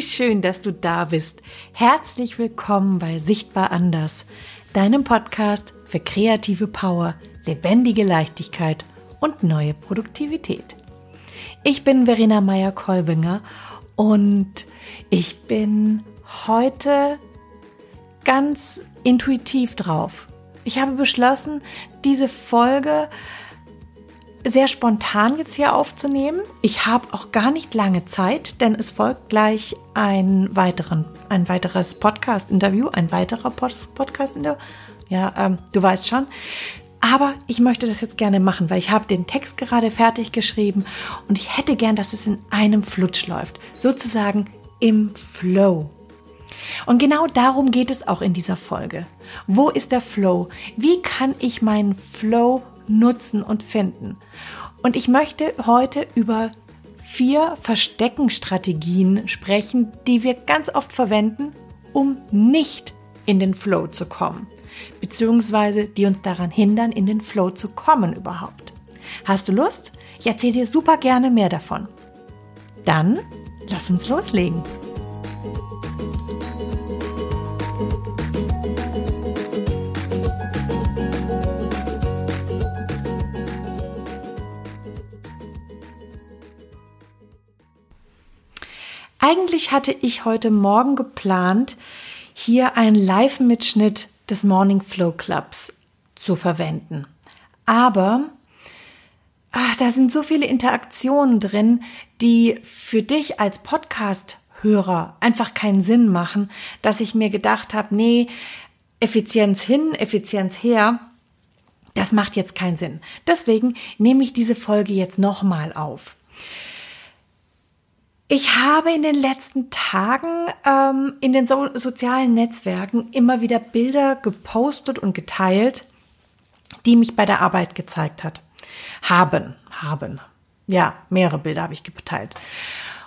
Wie schön, dass du da bist. Herzlich willkommen bei Sichtbar Anders, deinem Podcast für kreative Power, lebendige Leichtigkeit und neue Produktivität. Ich bin Verena Meyer-Kolbinger und ich bin heute ganz intuitiv drauf. Ich habe beschlossen, diese Folge sehr spontan jetzt hier aufzunehmen. Ich habe auch gar nicht lange Zeit, denn es folgt gleich ein, weiteren, ein weiteres Podcast-Interview, ein weiterer Podcast-Interview. Ja, ähm, du weißt schon. Aber ich möchte das jetzt gerne machen, weil ich habe den Text gerade fertig geschrieben und ich hätte gern, dass es in einem Flutsch läuft. Sozusagen im Flow. Und genau darum geht es auch in dieser Folge. Wo ist der Flow? Wie kann ich meinen Flow nutzen und finden. Und ich möchte heute über vier Versteckenstrategien sprechen, die wir ganz oft verwenden, um nicht in den Flow zu kommen, beziehungsweise die uns daran hindern, in den Flow zu kommen überhaupt. Hast du Lust? Ich erzähle dir super gerne mehr davon. Dann lass uns loslegen. Eigentlich hatte ich heute Morgen geplant, hier einen Live-Mitschnitt des Morning Flow Clubs zu verwenden. Aber ach, da sind so viele Interaktionen drin, die für dich als Podcast-Hörer einfach keinen Sinn machen, dass ich mir gedacht habe, nee, Effizienz hin, Effizienz her, das macht jetzt keinen Sinn. Deswegen nehme ich diese Folge jetzt nochmal auf. Ich habe in den letzten Tagen ähm, in den so sozialen Netzwerken immer wieder Bilder gepostet und geteilt, die mich bei der Arbeit gezeigt hat. Haben, haben. Ja, mehrere Bilder habe ich geteilt.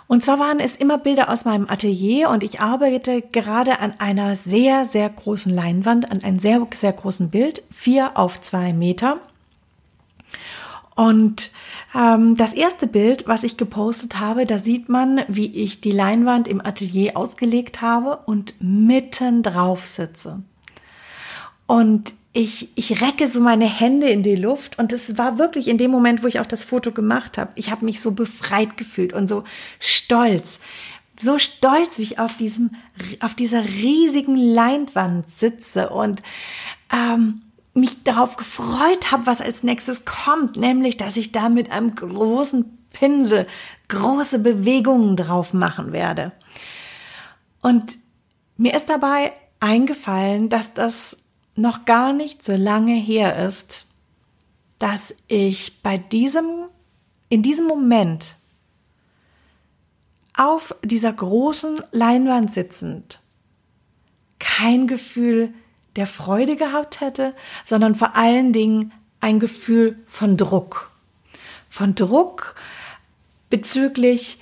Und zwar waren es immer Bilder aus meinem Atelier und ich arbeite gerade an einer sehr, sehr großen Leinwand, an einem sehr, sehr großen Bild, vier auf zwei Meter. Und ähm, das erste Bild, was ich gepostet habe, da sieht man, wie ich die Leinwand im Atelier ausgelegt habe und mitten drauf sitze. Und ich, ich recke so meine Hände in die Luft und es war wirklich in dem Moment, wo ich auch das Foto gemacht habe. Ich habe mich so befreit gefühlt und so stolz. So stolz, wie ich auf diesem, auf dieser riesigen Leinwand sitze und ähm, mich darauf gefreut habe, was als nächstes kommt, nämlich, dass ich da mit einem großen Pinsel große Bewegungen drauf machen werde. Und mir ist dabei eingefallen, dass das noch gar nicht so lange her ist, dass ich bei diesem, in diesem Moment auf dieser großen Leinwand sitzend kein Gefühl der Freude gehabt hätte, sondern vor allen Dingen ein Gefühl von Druck. Von Druck bezüglich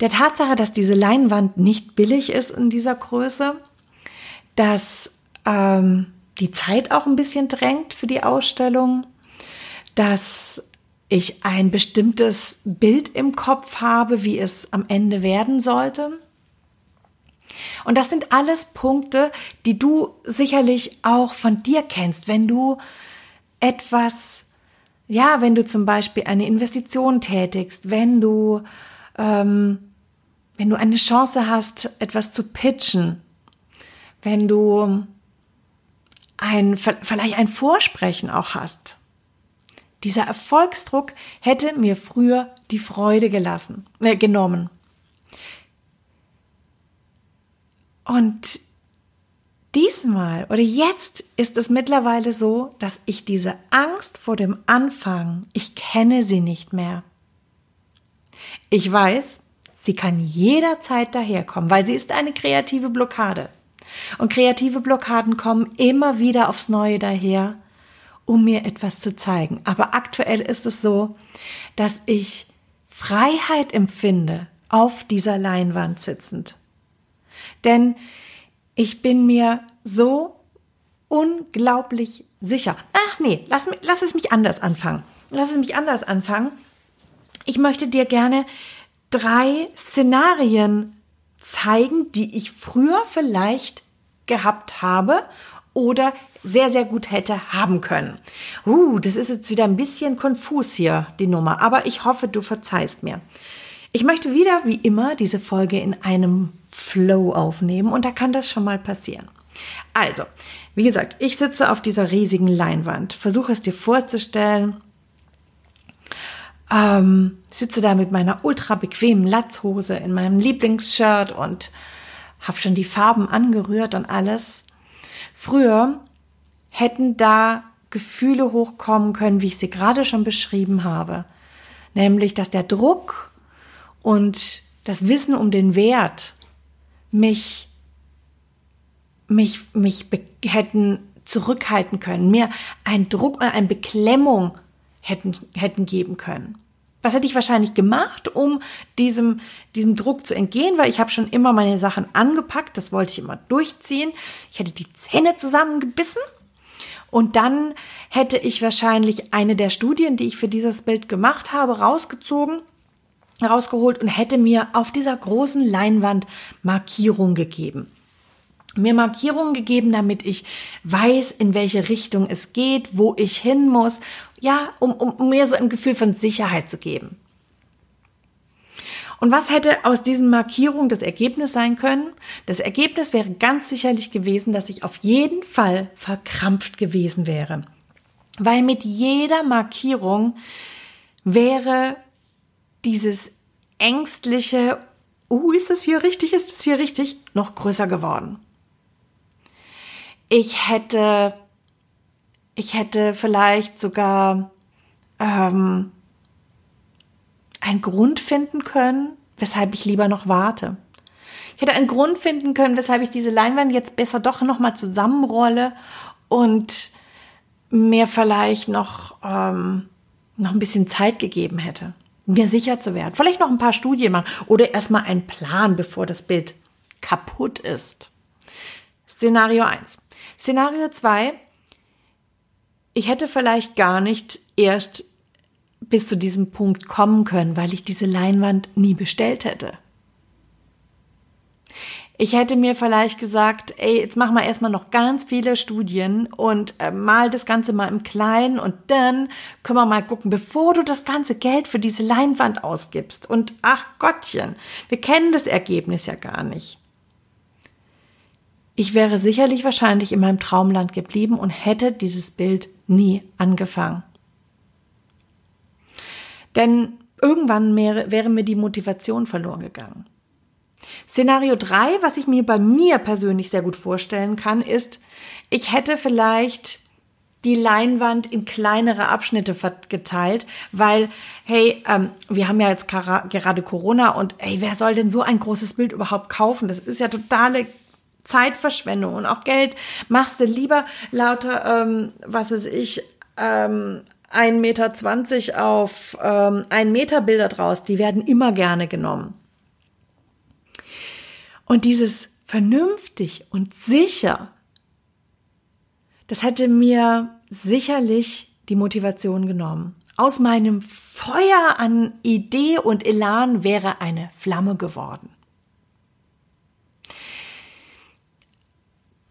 der Tatsache, dass diese Leinwand nicht billig ist in dieser Größe, dass ähm, die Zeit auch ein bisschen drängt für die Ausstellung, dass ich ein bestimmtes Bild im Kopf habe, wie es am Ende werden sollte. Und das sind alles Punkte, die du sicherlich auch von dir kennst, wenn du etwas, ja, wenn du zum Beispiel eine Investition tätigst, wenn du, ähm, wenn du eine Chance hast, etwas zu pitchen, wenn du ein, vielleicht ein Vorsprechen auch hast. Dieser Erfolgsdruck hätte mir früher die Freude gelassen, äh, genommen. Und diesmal oder jetzt ist es mittlerweile so, dass ich diese Angst vor dem Anfang, ich kenne sie nicht mehr. Ich weiß, sie kann jederzeit daherkommen, weil sie ist eine kreative Blockade. Und kreative Blockaden kommen immer wieder aufs Neue daher, um mir etwas zu zeigen. Aber aktuell ist es so, dass ich Freiheit empfinde auf dieser Leinwand sitzend. Denn ich bin mir so unglaublich sicher. Ach nee, lass, lass es mich anders anfangen. Lass es mich anders anfangen. Ich möchte dir gerne drei Szenarien zeigen, die ich früher vielleicht gehabt habe oder sehr, sehr gut hätte haben können. Uh, das ist jetzt wieder ein bisschen konfus hier, die Nummer, aber ich hoffe, du verzeihst mir. Ich möchte wieder, wie immer, diese Folge in einem Flow aufnehmen und da kann das schon mal passieren. Also, wie gesagt, ich sitze auf dieser riesigen Leinwand, versuche es dir vorzustellen, ähm, sitze da mit meiner ultra bequemen Latzhose in meinem Lieblingsshirt und habe schon die Farben angerührt und alles. Früher hätten da Gefühle hochkommen können, wie ich sie gerade schon beschrieben habe. Nämlich, dass der Druck und das Wissen um den Wert mich, mich, mich hätten zurückhalten können, mir einen Druck und eine Beklemmung hätten, hätten geben können. Was hätte ich wahrscheinlich gemacht, um diesem, diesem Druck zu entgehen, weil ich habe schon immer meine Sachen angepackt, das wollte ich immer durchziehen. Ich hätte die Zähne zusammengebissen und dann hätte ich wahrscheinlich eine der Studien, die ich für dieses Bild gemacht habe, rausgezogen, rausgeholt und hätte mir auf dieser großen Leinwand Markierung gegeben mir Markierungen gegeben, damit ich weiß, in welche Richtung es geht, wo ich hin muss. Ja, um, um, um mir so ein Gefühl von Sicherheit zu geben. Und was hätte aus diesen Markierungen das Ergebnis sein können? Das Ergebnis wäre ganz sicherlich gewesen, dass ich auf jeden Fall verkrampft gewesen wäre. Weil mit jeder Markierung wäre dieses ängstliche, uh, ist das hier richtig, ist das hier richtig, noch größer geworden. Ich hätte, ich hätte vielleicht sogar ähm, einen Grund finden können, weshalb ich lieber noch warte. Ich hätte einen Grund finden können, weshalb ich diese Leinwand jetzt besser doch noch mal zusammenrolle und mir vielleicht noch ähm, noch ein bisschen Zeit gegeben hätte, mir sicher zu werden. Vielleicht noch ein paar Studien machen oder erstmal einen Plan, bevor das Bild kaputt ist. Szenario 1. Szenario 2. Ich hätte vielleicht gar nicht erst bis zu diesem Punkt kommen können, weil ich diese Leinwand nie bestellt hätte. Ich hätte mir vielleicht gesagt, ey, jetzt machen wir erstmal noch ganz viele Studien und äh, mal das Ganze mal im Kleinen und dann können wir mal gucken, bevor du das ganze Geld für diese Leinwand ausgibst. Und ach Gottchen, wir kennen das Ergebnis ja gar nicht. Ich wäre sicherlich wahrscheinlich in meinem Traumland geblieben und hätte dieses Bild nie angefangen. Denn irgendwann wäre, wäre mir die Motivation verloren gegangen. Szenario 3, was ich mir bei mir persönlich sehr gut vorstellen kann, ist, ich hätte vielleicht die Leinwand in kleinere Abschnitte geteilt, weil, hey, ähm, wir haben ja jetzt gerade Corona und hey, wer soll denn so ein großes Bild überhaupt kaufen? Das ist ja totale Zeitverschwendung und auch Geld machst du lieber lauter, ähm, was ist ich, ähm, 1,20 Meter auf ähm, 1 Meter Bilder draus, die werden immer gerne genommen. Und dieses vernünftig und sicher, das hätte mir sicherlich die Motivation genommen. Aus meinem Feuer an Idee und Elan wäre eine Flamme geworden.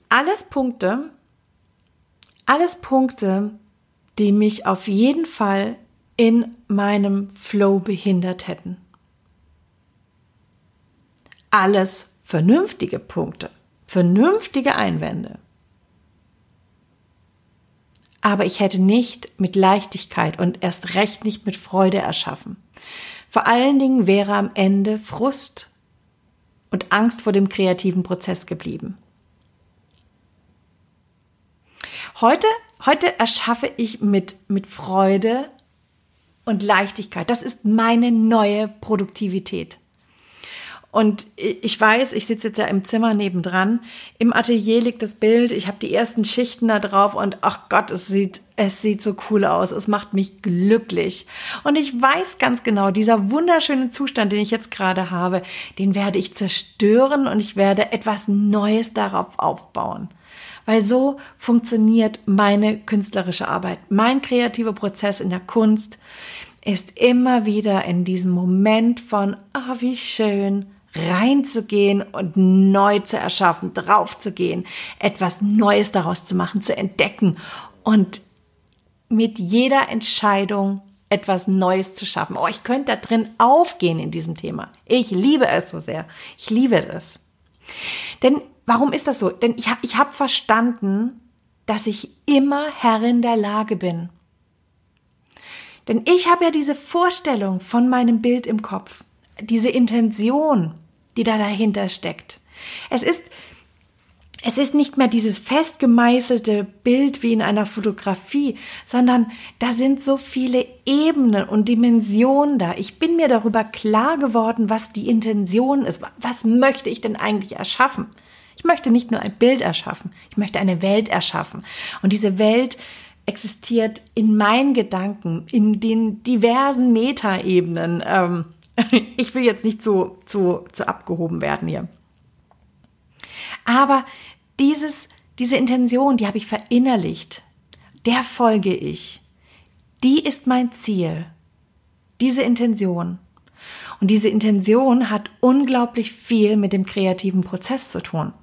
alles Punkte, alles Punkte, die mich auf jeden Fall in meinem Flow behindert hätten. Alles vernünftige Punkte, vernünftige Einwände. Aber ich hätte nicht mit Leichtigkeit und erst recht nicht mit Freude erschaffen. Vor allen Dingen wäre am Ende Frust und Angst vor dem kreativen Prozess geblieben. Heute, heute erschaffe ich mit, mit Freude und Leichtigkeit. Das ist meine neue Produktivität. Und ich weiß, ich sitze jetzt ja im Zimmer nebendran. Im Atelier liegt das Bild. Ich habe die ersten Schichten da drauf und ach Gott, es sieht, es sieht so cool aus. Es macht mich glücklich. Und ich weiß ganz genau, dieser wunderschöne Zustand, den ich jetzt gerade habe, den werde ich zerstören und ich werde etwas Neues darauf aufbauen weil so funktioniert meine künstlerische Arbeit. Mein kreativer Prozess in der Kunst ist immer wieder in diesem Moment von, ah, oh, wie schön, reinzugehen und neu zu erschaffen, draufzugehen, etwas Neues daraus zu machen, zu entdecken und mit jeder Entscheidung etwas Neues zu schaffen. Oh, ich könnte da drin aufgehen in diesem Thema. Ich liebe es so sehr. Ich liebe es. Denn warum ist das so? Denn ich, ich habe verstanden, dass ich immer Herrin der Lage bin. Denn ich habe ja diese Vorstellung von meinem Bild im Kopf, diese Intention, die da dahinter steckt. Es ist es ist nicht mehr dieses festgemeißelte Bild wie in einer Fotografie, sondern da sind so viele Ebenen und Dimensionen da. Ich bin mir darüber klar geworden, was die Intention ist. Was möchte ich denn eigentlich erschaffen? Ich möchte nicht nur ein Bild erschaffen, ich möchte eine Welt erschaffen. Und diese Welt existiert in meinen Gedanken, in den diversen Metaebenen. Ähm, ich will jetzt nicht zu, zu, zu abgehoben werden hier. Aber dieses, diese Intention, die habe ich verinnerlicht. Der folge ich. Die ist mein Ziel. Diese Intention. Und diese Intention hat unglaublich viel mit dem kreativen Prozess zu tun.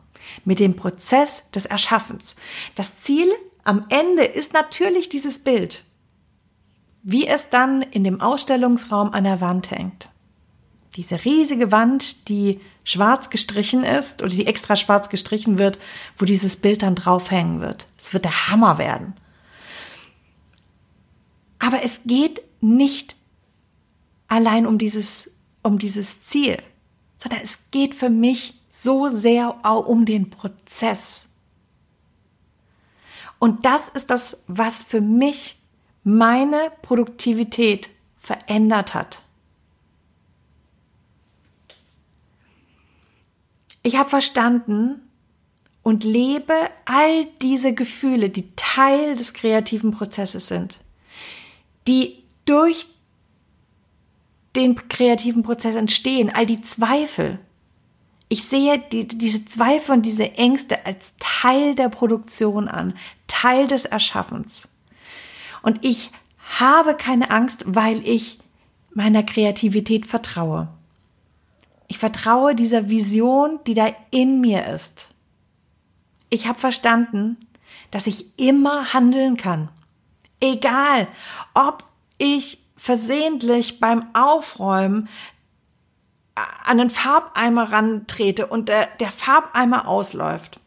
Mit dem Prozess des Erschaffens. Das Ziel am Ende ist natürlich dieses Bild. Wie es dann in dem Ausstellungsraum an der Wand hängt diese riesige Wand, die schwarz gestrichen ist oder die extra schwarz gestrichen wird, wo dieses Bild dann draufhängen wird. Es wird der Hammer werden. Aber es geht nicht allein um dieses, um dieses Ziel, sondern es geht für mich so sehr auch um den Prozess. Und das ist das, was für mich meine Produktivität verändert hat. Ich habe verstanden und lebe all diese Gefühle, die Teil des kreativen Prozesses sind, die durch den kreativen Prozess entstehen, all die Zweifel. Ich sehe die, diese Zweifel und diese Ängste als Teil der Produktion an, Teil des Erschaffens. Und ich habe keine Angst, weil ich meiner Kreativität vertraue. Ich vertraue dieser Vision, die da in mir ist. Ich habe verstanden, dass ich immer handeln kann. Egal, ob ich versehentlich beim Aufräumen an den Farbeimer rantrete und der, der Farbeimer ausläuft.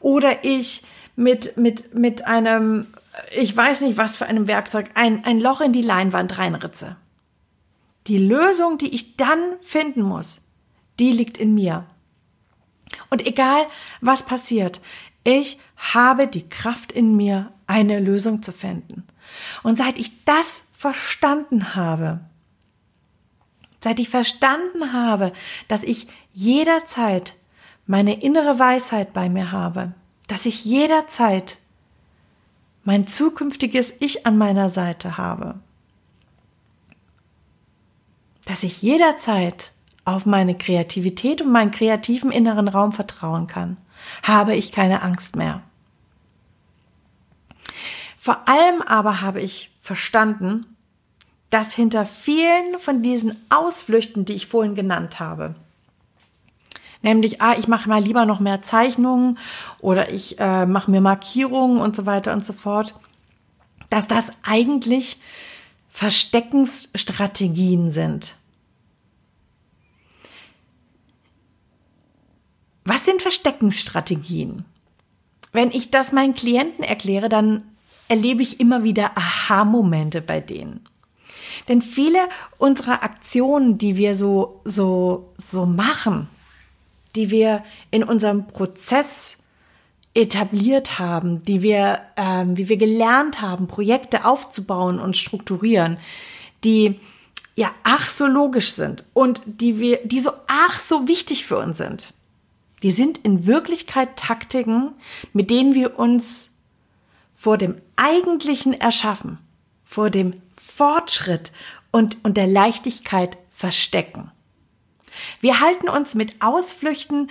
Oder ich mit, mit, mit einem, ich weiß nicht was für einem Werkzeug, ein, ein Loch in die Leinwand reinritze. Die Lösung, die ich dann finden muss, die liegt in mir. Und egal, was passiert, ich habe die Kraft in mir, eine Lösung zu finden. Und seit ich das verstanden habe, seit ich verstanden habe, dass ich jederzeit meine innere Weisheit bei mir habe, dass ich jederzeit mein zukünftiges Ich an meiner Seite habe, dass ich jederzeit auf meine Kreativität und meinen kreativen inneren Raum vertrauen kann, habe ich keine Angst mehr. Vor allem aber habe ich verstanden, dass hinter vielen von diesen Ausflüchten, die ich vorhin genannt habe, nämlich, ah, ich mache mal lieber noch mehr Zeichnungen oder ich äh, mache mir Markierungen und so weiter und so fort, dass das eigentlich Versteckensstrategien sind. Was sind Versteckensstrategien? Wenn ich das meinen Klienten erkläre, dann erlebe ich immer wieder Aha-Momente bei denen. Denn viele unserer Aktionen, die wir so, so, so machen, die wir in unserem Prozess etabliert haben, die wir, ähm, wie wir gelernt haben, Projekte aufzubauen und strukturieren, die ja ach so logisch sind und die wir, die so ach so wichtig für uns sind. Die sind in Wirklichkeit Taktiken, mit denen wir uns vor dem eigentlichen Erschaffen, vor dem Fortschritt und, und der Leichtigkeit verstecken. Wir halten uns mit Ausflüchten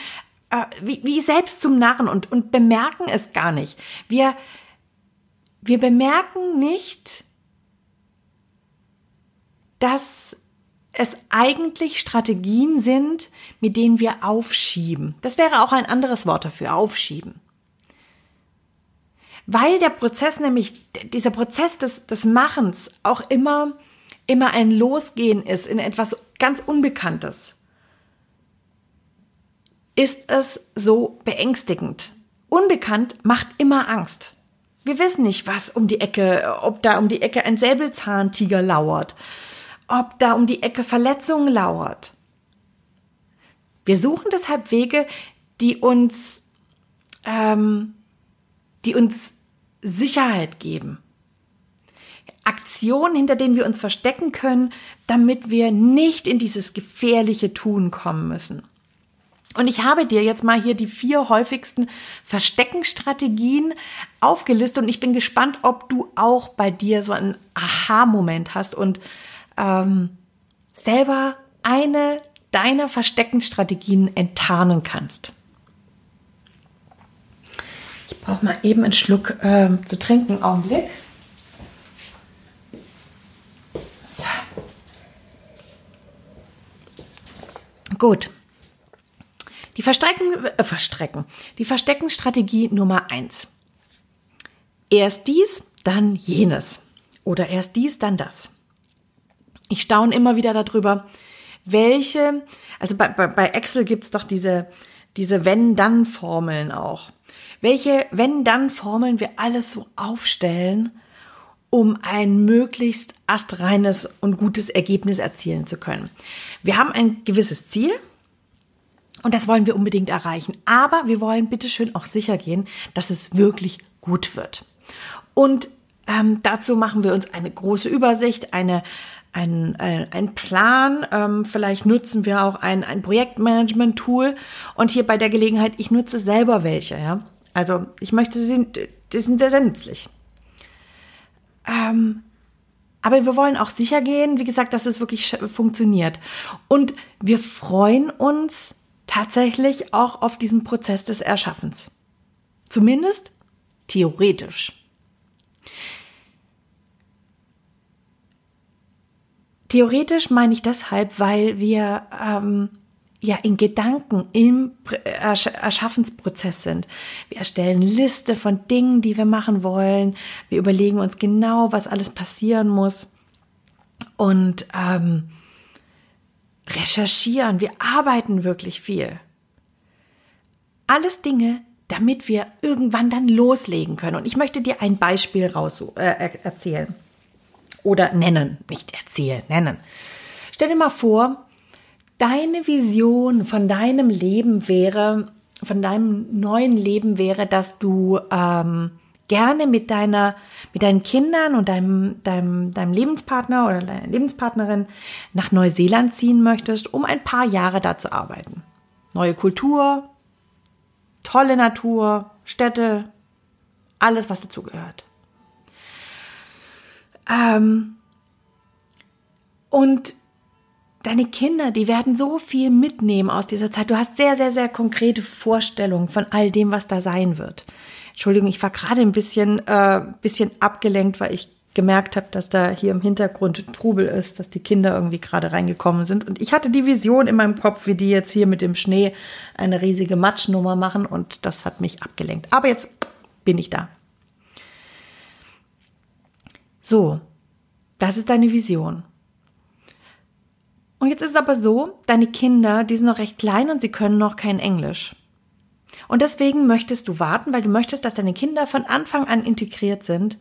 äh, wie, wie selbst zum Narren und, und bemerken es gar nicht. Wir, wir bemerken nicht, dass es eigentlich Strategien sind, mit denen wir aufschieben. Das wäre auch ein anderes Wort dafür, aufschieben. Weil der Prozess nämlich, dieser Prozess des, des Machens auch immer, immer ein Losgehen ist in etwas ganz Unbekanntes, ist es so beängstigend. Unbekannt macht immer Angst. Wir wissen nicht, was um die Ecke, ob da um die Ecke ein Säbelzahntiger lauert, ob da um die Ecke Verletzungen lauert. Wir suchen deshalb Wege, die uns, ähm, die uns Sicherheit geben. Aktionen, hinter denen wir uns verstecken können, damit wir nicht in dieses gefährliche Tun kommen müssen. Und ich habe dir jetzt mal hier die vier häufigsten Versteckenstrategien aufgelistet und ich bin gespannt, ob du auch bei dir so einen Aha-Moment hast und ähm, selber eine deiner Versteckensstrategien enttarnen kannst. Ich brauche mal eben einen Schluck äh, zu trinken. Augenblick. So. Gut. Die Verstrecken, äh, Verstrecken. Die Versteckenstrategie Nummer eins. Erst dies, dann jenes. Oder erst dies, dann das. Ich staune immer wieder darüber, welche, also bei, bei, bei Excel gibt's doch diese, diese Wenn-Dann-Formeln auch. Welche Wenn-Dann-Formeln wir alles so aufstellen, um ein möglichst astreines und gutes Ergebnis erzielen zu können. Wir haben ein gewisses Ziel und das wollen wir unbedingt erreichen. Aber wir wollen bitteschön auch sicher gehen, dass es wirklich gut wird. Und ähm, dazu machen wir uns eine große Übersicht, eine ein, ein, ein Plan. Ähm, vielleicht nutzen wir auch ein, ein Projektmanagement-Tool. Und hier bei der Gelegenheit, ich nutze selber welche. Ja? Also ich möchte sie, die sind sehr, sehr nützlich. Ähm, aber wir wollen auch sicher gehen, wie gesagt, dass es wirklich funktioniert. Und wir freuen uns tatsächlich auch auf diesen Prozess des Erschaffens. Zumindest theoretisch. Theoretisch meine ich deshalb, weil wir ähm, ja in Gedanken im Erschaffensprozess sind. Wir erstellen Liste von Dingen, die wir machen wollen. Wir überlegen uns genau, was alles passieren muss und ähm, recherchieren. Wir arbeiten wirklich viel. Alles Dinge, damit wir irgendwann dann loslegen können. Und ich möchte dir ein Beispiel raus äh, erzählen. Oder nennen, nicht erzählen, nennen. Stell dir mal vor, deine Vision von deinem Leben wäre, von deinem neuen Leben wäre, dass du ähm, gerne mit deiner, mit deinen Kindern und deinem, deinem, deinem Lebenspartner oder deiner Lebenspartnerin nach Neuseeland ziehen möchtest, um ein paar Jahre da zu arbeiten. Neue Kultur, tolle Natur, Städte, alles, was dazu gehört. Ähm, und deine Kinder, die werden so viel mitnehmen aus dieser Zeit. Du hast sehr, sehr, sehr konkrete Vorstellungen von all dem, was da sein wird. Entschuldigung, ich war gerade ein bisschen, äh, bisschen abgelenkt, weil ich gemerkt habe, dass da hier im Hintergrund Trubel ist, dass die Kinder irgendwie gerade reingekommen sind. Und ich hatte die Vision in meinem Kopf, wie die jetzt hier mit dem Schnee eine riesige Matschnummer machen und das hat mich abgelenkt. Aber jetzt bin ich da. So, das ist deine Vision. Und jetzt ist es aber so, deine Kinder, die sind noch recht klein und sie können noch kein Englisch. Und deswegen möchtest du warten, weil du möchtest, dass deine Kinder von Anfang an integriert sind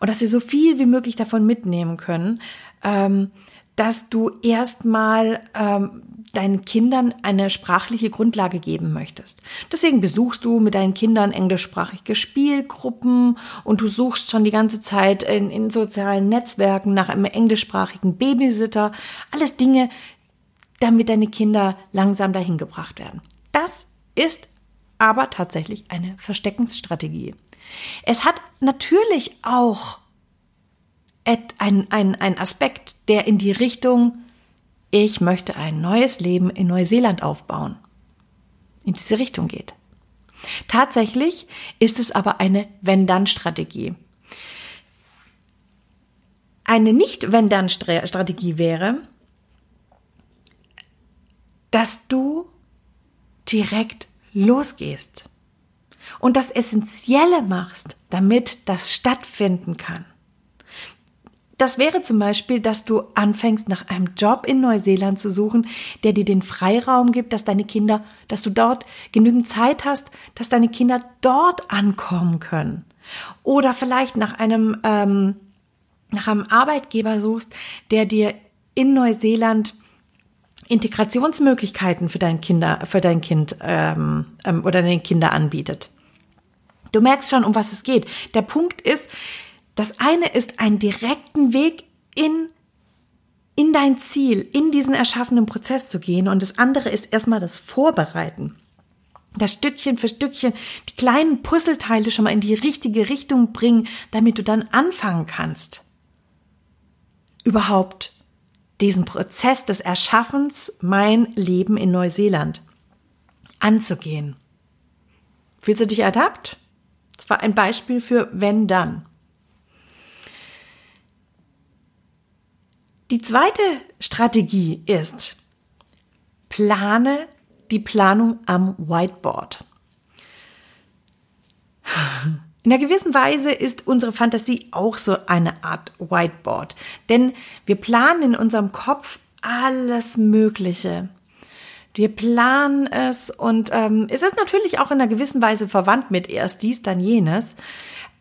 und dass sie so viel wie möglich davon mitnehmen können, ähm, dass du erstmal ähm, deinen Kindern eine sprachliche Grundlage geben möchtest. Deswegen besuchst du mit deinen Kindern englischsprachige Spielgruppen und du suchst schon die ganze Zeit in, in sozialen Netzwerken nach einem englischsprachigen Babysitter. Alles Dinge, damit deine Kinder langsam dahin gebracht werden. Das ist aber tatsächlich eine Versteckensstrategie. Es hat natürlich auch ein, ein, ein Aspekt, der in die Richtung ich möchte ein neues Leben in Neuseeland aufbauen, in diese Richtung geht. Tatsächlich ist es aber eine Wenn-Dann-Strategie. Eine Nicht-Wenn-Dann-Strategie wäre, dass du direkt losgehst und das Essentielle machst, damit das stattfinden kann. Das wäre zum Beispiel, dass du anfängst, nach einem Job in Neuseeland zu suchen, der dir den Freiraum gibt, dass deine Kinder, dass du dort genügend Zeit hast, dass deine Kinder dort ankommen können. Oder vielleicht nach einem, ähm, nach einem Arbeitgeber suchst, der dir in Neuseeland Integrationsmöglichkeiten für dein Kinder, für dein Kind ähm, ähm, oder deine Kinder anbietet. Du merkst schon, um was es geht. Der Punkt ist, das eine ist einen direkten Weg in in dein Ziel, in diesen erschaffenen Prozess zu gehen und das andere ist erstmal das Vorbereiten. Das Stückchen für Stückchen die kleinen Puzzleteile schon mal in die richtige Richtung bringen, damit du dann anfangen kannst. Überhaupt diesen Prozess des Erschaffens, mein Leben in Neuseeland, anzugehen. Fühlst du dich ertappt? Das war ein Beispiel für wenn dann. Die zweite Strategie ist, plane die Planung am Whiteboard. In einer gewissen Weise ist unsere Fantasie auch so eine Art Whiteboard, denn wir planen in unserem Kopf alles Mögliche. Wir planen es und ähm, es ist natürlich auch in einer gewissen Weise verwandt mit erst dies, dann jenes,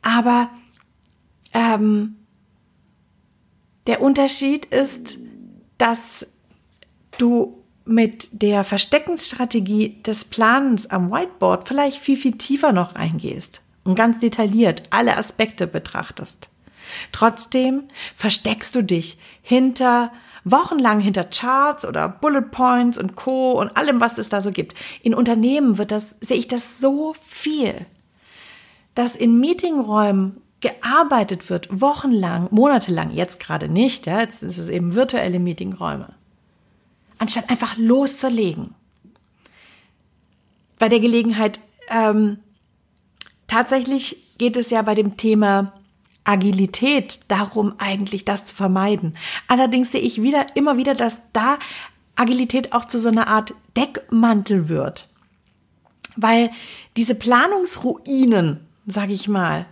aber ähm, der Unterschied ist, dass du mit der Versteckensstrategie des Planens am Whiteboard vielleicht viel, viel tiefer noch eingehst und ganz detailliert alle Aspekte betrachtest. Trotzdem versteckst du dich hinter wochenlang hinter Charts oder Bullet Points und Co. und allem, was es da so gibt. In Unternehmen wird das, sehe ich das so viel, dass in Meetingräumen gearbeitet wird, wochenlang, monatelang, jetzt gerade nicht, ja, jetzt ist es eben virtuelle Meetingräume, anstatt einfach loszulegen. Bei der Gelegenheit, ähm, tatsächlich geht es ja bei dem Thema Agilität darum, eigentlich das zu vermeiden. Allerdings sehe ich wieder, immer wieder, dass da Agilität auch zu so einer Art Deckmantel wird. Weil diese Planungsruinen, sage ich mal,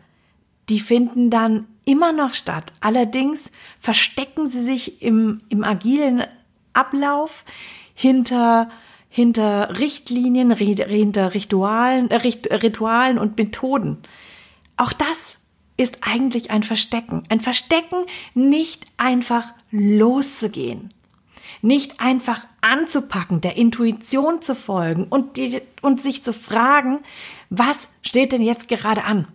die finden dann immer noch statt. Allerdings verstecken sie sich im, im agilen Ablauf hinter, hinter Richtlinien, hinter Ritualen, äh, Ritualen und Methoden. Auch das ist eigentlich ein Verstecken. Ein Verstecken, nicht einfach loszugehen. Nicht einfach anzupacken, der Intuition zu folgen und, die, und sich zu fragen, was steht denn jetzt gerade an?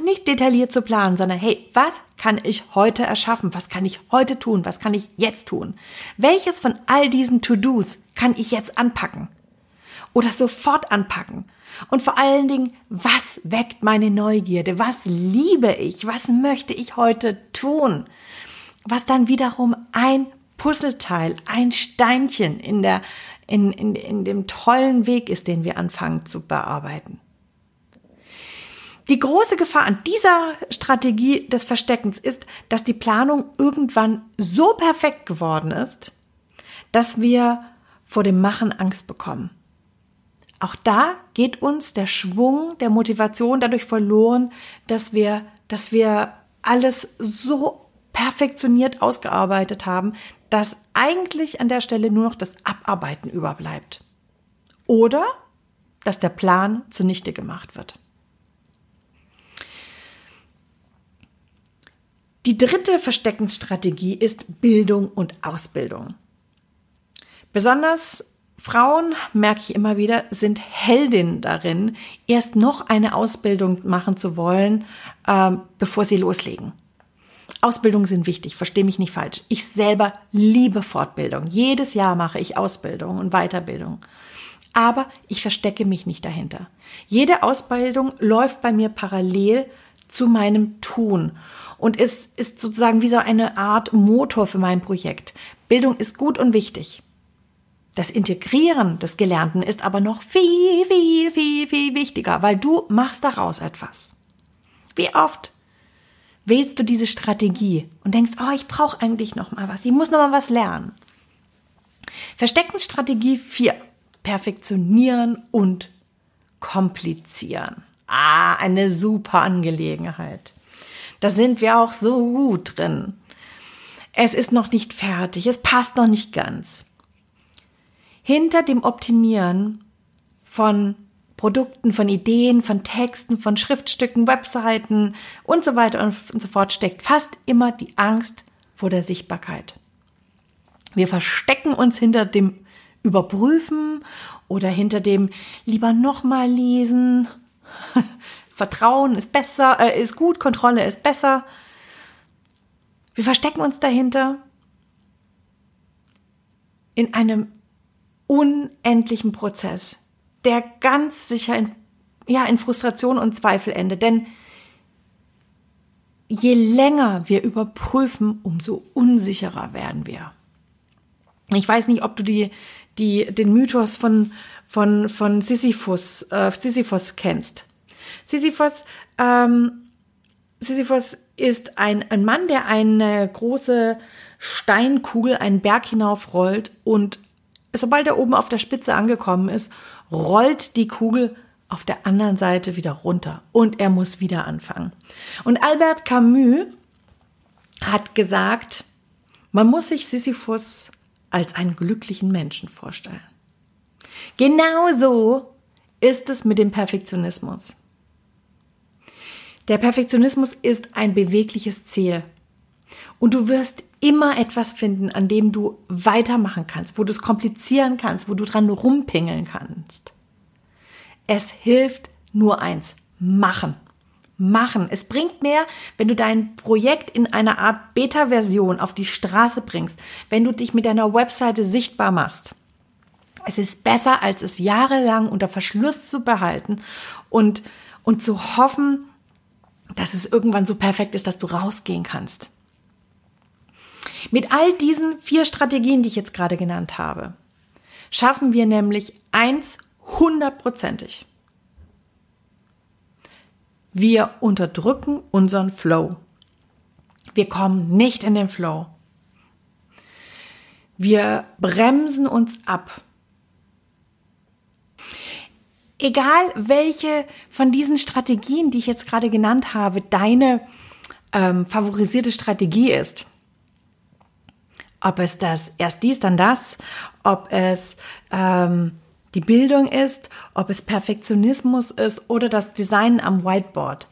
Nicht detailliert zu planen, sondern hey, was kann ich heute erschaffen? Was kann ich heute tun? Was kann ich jetzt tun? Welches von all diesen To-Dos kann ich jetzt anpacken? Oder sofort anpacken? Und vor allen Dingen, was weckt meine Neugierde? Was liebe ich? Was möchte ich heute tun? Was dann wiederum ein Puzzleteil, ein Steinchen in der, in, in, in dem tollen Weg ist, den wir anfangen zu bearbeiten. Die große Gefahr an dieser Strategie des Versteckens ist, dass die Planung irgendwann so perfekt geworden ist, dass wir vor dem Machen Angst bekommen. Auch da geht uns der Schwung der Motivation dadurch verloren, dass wir, dass wir alles so perfektioniert ausgearbeitet haben, dass eigentlich an der Stelle nur noch das Abarbeiten überbleibt. Oder dass der Plan zunichte gemacht wird. Die dritte Versteckensstrategie ist Bildung und Ausbildung. Besonders Frauen, merke ich immer wieder, sind Heldinnen darin, erst noch eine Ausbildung machen zu wollen, äh, bevor sie loslegen. Ausbildungen sind wichtig, verstehe mich nicht falsch. Ich selber liebe Fortbildung. Jedes Jahr mache ich Ausbildung und Weiterbildung. Aber ich verstecke mich nicht dahinter. Jede Ausbildung läuft bei mir parallel zu meinem Tun und ist, ist sozusagen wie so eine Art Motor für mein Projekt. Bildung ist gut und wichtig. Das Integrieren des Gelernten ist aber noch viel, viel, viel, viel wichtiger, weil du machst daraus etwas. Wie oft wählst du diese Strategie und denkst, oh, ich brauche eigentlich noch mal was, ich muss noch mal was lernen. Versteckensstrategie 4. Perfektionieren und komplizieren. Ah, eine super Angelegenheit. Da sind wir auch so gut drin. Es ist noch nicht fertig, es passt noch nicht ganz. Hinter dem Optimieren von Produkten, von Ideen, von Texten, von Schriftstücken, Webseiten und so weiter und so fort steckt fast immer die Angst vor der Sichtbarkeit. Wir verstecken uns hinter dem Überprüfen oder hinter dem lieber nochmal lesen. Vertrauen ist besser, äh, ist gut, Kontrolle ist besser. Wir verstecken uns dahinter in einem unendlichen Prozess, der ganz sicher in, ja, in Frustration und Zweifel endet. Denn je länger wir überprüfen, umso unsicherer werden wir. Ich weiß nicht, ob du die, die, den Mythos von, von, von Sisyphus, äh, Sisyphus kennst. Sisyphus, ähm, Sisyphus ist ein, ein Mann, der eine große Steinkugel einen Berg hinaufrollt und sobald er oben auf der Spitze angekommen ist, rollt die Kugel auf der anderen Seite wieder runter und er muss wieder anfangen. Und Albert Camus hat gesagt, man muss sich Sisyphus als einen glücklichen Menschen vorstellen. Genauso ist es mit dem Perfektionismus. Der Perfektionismus ist ein bewegliches Ziel. Und du wirst immer etwas finden, an dem du weitermachen kannst, wo du es komplizieren kannst, wo du dran rumpingeln kannst. Es hilft nur eins, machen. Machen. Es bringt mehr, wenn du dein Projekt in einer Art Beta-Version auf die Straße bringst, wenn du dich mit deiner Webseite sichtbar machst. Es ist besser, als es jahrelang unter Verschluss zu behalten und, und zu hoffen, dass es irgendwann so perfekt ist, dass du rausgehen kannst. Mit all diesen vier Strategien, die ich jetzt gerade genannt habe, schaffen wir nämlich eins hundertprozentig. Wir unterdrücken unseren Flow. Wir kommen nicht in den Flow. Wir bremsen uns ab. Egal welche von diesen Strategien, die ich jetzt gerade genannt habe, deine ähm, favorisierte Strategie ist, ob es das erst dies, dann das, ob es ähm, die Bildung ist, ob es Perfektionismus ist oder das Design am Whiteboard.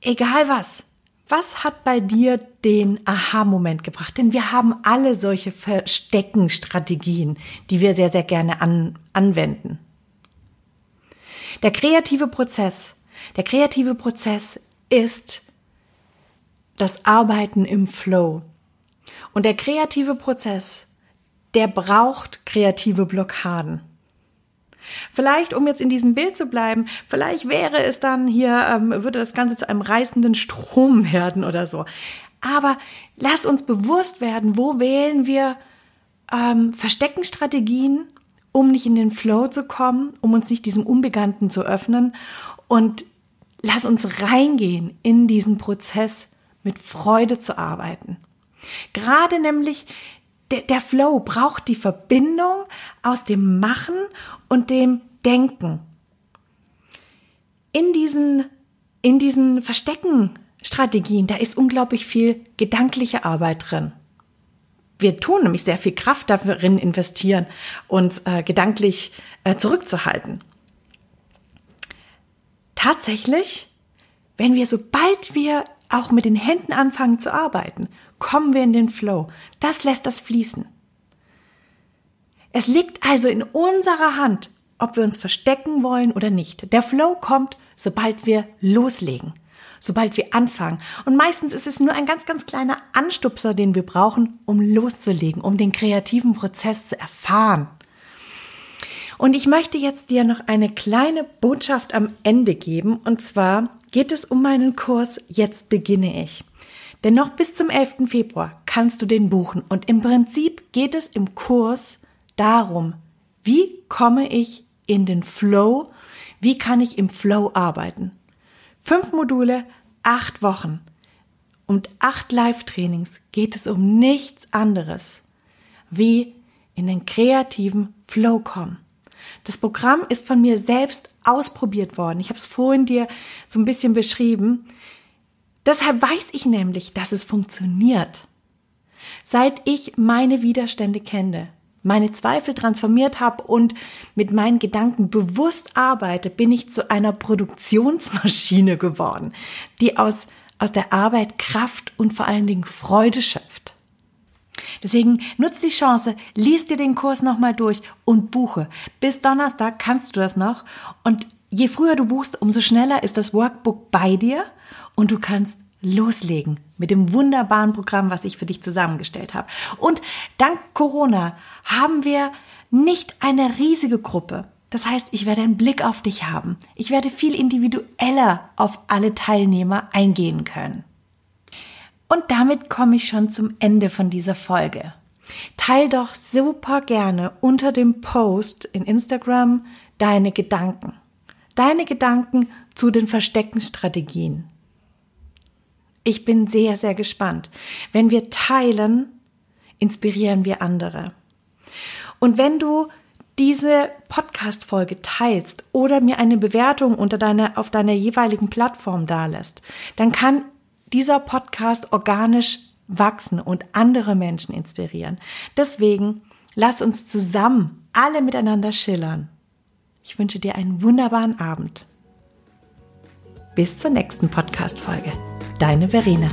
Egal was. Was hat bei dir den Aha-Moment gebracht? Denn wir haben alle solche Versteckenstrategien, die wir sehr, sehr gerne an, anwenden. Der kreative Prozess, der kreative Prozess ist das Arbeiten im Flow. Und der kreative Prozess, der braucht kreative Blockaden. Vielleicht, um jetzt in diesem Bild zu bleiben, vielleicht wäre es dann hier, ähm, würde das Ganze zu einem reißenden Strom werden oder so. Aber lass uns bewusst werden, wo wählen wir ähm, Versteckenstrategien, um nicht in den Flow zu kommen, um uns nicht diesem Unbekannten zu öffnen und lass uns reingehen in diesen Prozess mit Freude zu arbeiten. Gerade nämlich der, der Flow braucht die Verbindung aus dem Machen und dem Denken. In diesen, in diesen Verstecken-Strategien, da ist unglaublich viel gedankliche Arbeit drin. Wir tun nämlich sehr viel Kraft darin investieren, uns äh, gedanklich äh, zurückzuhalten. Tatsächlich, wenn wir, sobald wir auch mit den Händen anfangen zu arbeiten, kommen wir in den Flow. Das lässt das fließen. Es liegt also in unserer Hand, ob wir uns verstecken wollen oder nicht. Der Flow kommt, sobald wir loslegen, sobald wir anfangen. Und meistens ist es nur ein ganz, ganz kleiner Anstupser, den wir brauchen, um loszulegen, um den kreativen Prozess zu erfahren. Und ich möchte jetzt dir noch eine kleine Botschaft am Ende geben. Und zwar geht es um meinen Kurs Jetzt beginne ich. Denn noch bis zum 11. Februar kannst du den buchen. Und im Prinzip geht es im Kurs darum, wie komme ich in den Flow, wie kann ich im Flow arbeiten. Fünf Module, acht Wochen und acht Live-Trainings geht es um nichts anderes, wie in den kreativen Flow kommen. Das Programm ist von mir selbst ausprobiert worden. Ich habe es vorhin dir so ein bisschen beschrieben. Deshalb weiß ich nämlich, dass es funktioniert. Seit ich meine Widerstände kenne, meine Zweifel transformiert habe und mit meinen Gedanken bewusst arbeite, bin ich zu einer Produktionsmaschine geworden, die aus, aus der Arbeit Kraft und vor allen Dingen Freude schöpft. Deswegen nutz die Chance, lies dir den Kurs nochmal durch und buche. Bis Donnerstag kannst du das noch. Und je früher du buchst, umso schneller ist das Workbook bei dir und du kannst loslegen mit dem wunderbaren Programm, was ich für dich zusammengestellt habe. Und dank Corona haben wir nicht eine riesige Gruppe. Das heißt, ich werde einen Blick auf dich haben. Ich werde viel individueller auf alle Teilnehmer eingehen können. Und damit komme ich schon zum Ende von dieser Folge. Teil doch super gerne unter dem Post in Instagram deine Gedanken. Deine Gedanken zu den versteckten Strategien. Ich bin sehr, sehr gespannt. Wenn wir teilen, inspirieren wir andere. Und wenn du diese Podcast-Folge teilst oder mir eine Bewertung unter deiner, auf deiner jeweiligen Plattform dalässt, dann kann dieser Podcast organisch wachsen und andere Menschen inspirieren. Deswegen lass uns zusammen alle miteinander schillern. Ich wünsche dir einen wunderbaren Abend. Bis zur nächsten Podcast-Folge. Deine Verena.